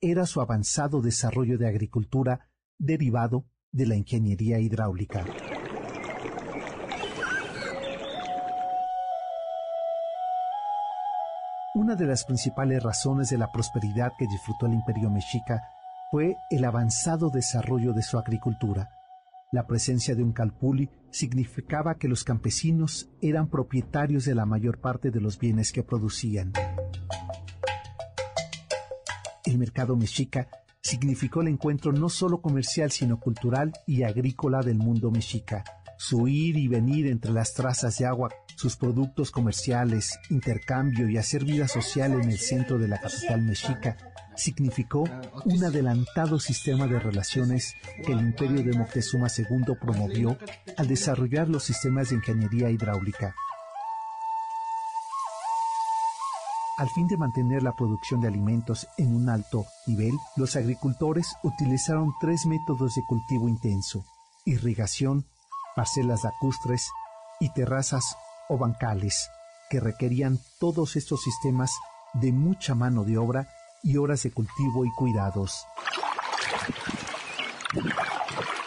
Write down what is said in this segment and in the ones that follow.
era su avanzado desarrollo de agricultura derivado de la ingeniería hidráulica. Una de las principales razones de la prosperidad que disfrutó el imperio mexica fue el avanzado desarrollo de su agricultura. La presencia de un calpuli significaba que los campesinos eran propietarios de la mayor parte de los bienes que producían. El mercado mexica significó el encuentro no solo comercial, sino cultural y agrícola del mundo mexica. Su ir y venir entre las trazas de agua, sus productos comerciales, intercambio y hacer vida social en el centro de la capital mexica significó un adelantado sistema de relaciones que el imperio de Moctezuma II promovió al desarrollar los sistemas de ingeniería hidráulica. Al fin de mantener la producción de alimentos en un alto nivel, los agricultores utilizaron tres métodos de cultivo intenso, irrigación, parcelas lacustres y terrazas o bancales, que requerían todos estos sistemas de mucha mano de obra y horas de cultivo y cuidados.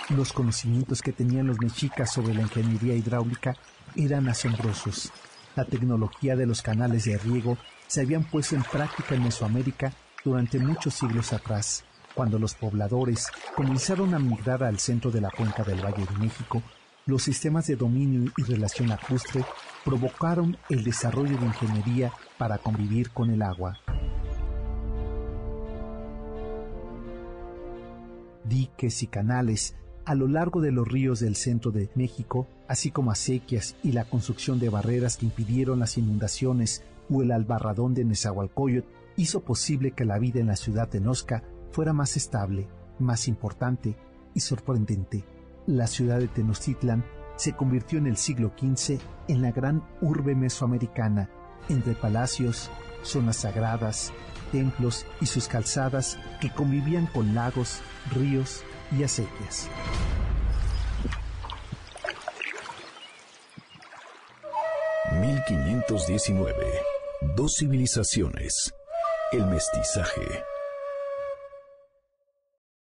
Los conocimientos que tenían los mexicas sobre la ingeniería hidráulica eran asombrosos. La tecnología de los canales de riego se habían puesto en práctica en Mesoamérica durante muchos siglos atrás, cuando los pobladores comenzaron a migrar al centro de la cuenca del Valle de México los sistemas de dominio y relación lacustre provocaron el desarrollo de ingeniería para convivir con el agua. Diques y canales a lo largo de los ríos del centro de México, así como acequias y la construcción de barreras que impidieron las inundaciones o el albarradón de Nezahualcóyotl, hizo posible que la vida en la ciudad de Nosca fuera más estable, más importante y sorprendente la ciudad de Tenochtitlan se convirtió en el siglo XV en la gran urbe mesoamericana, entre palacios, zonas sagradas, templos y sus calzadas que convivían con lagos, ríos y acequias. ...1519... Dos civilizaciones... ...el mestizaje...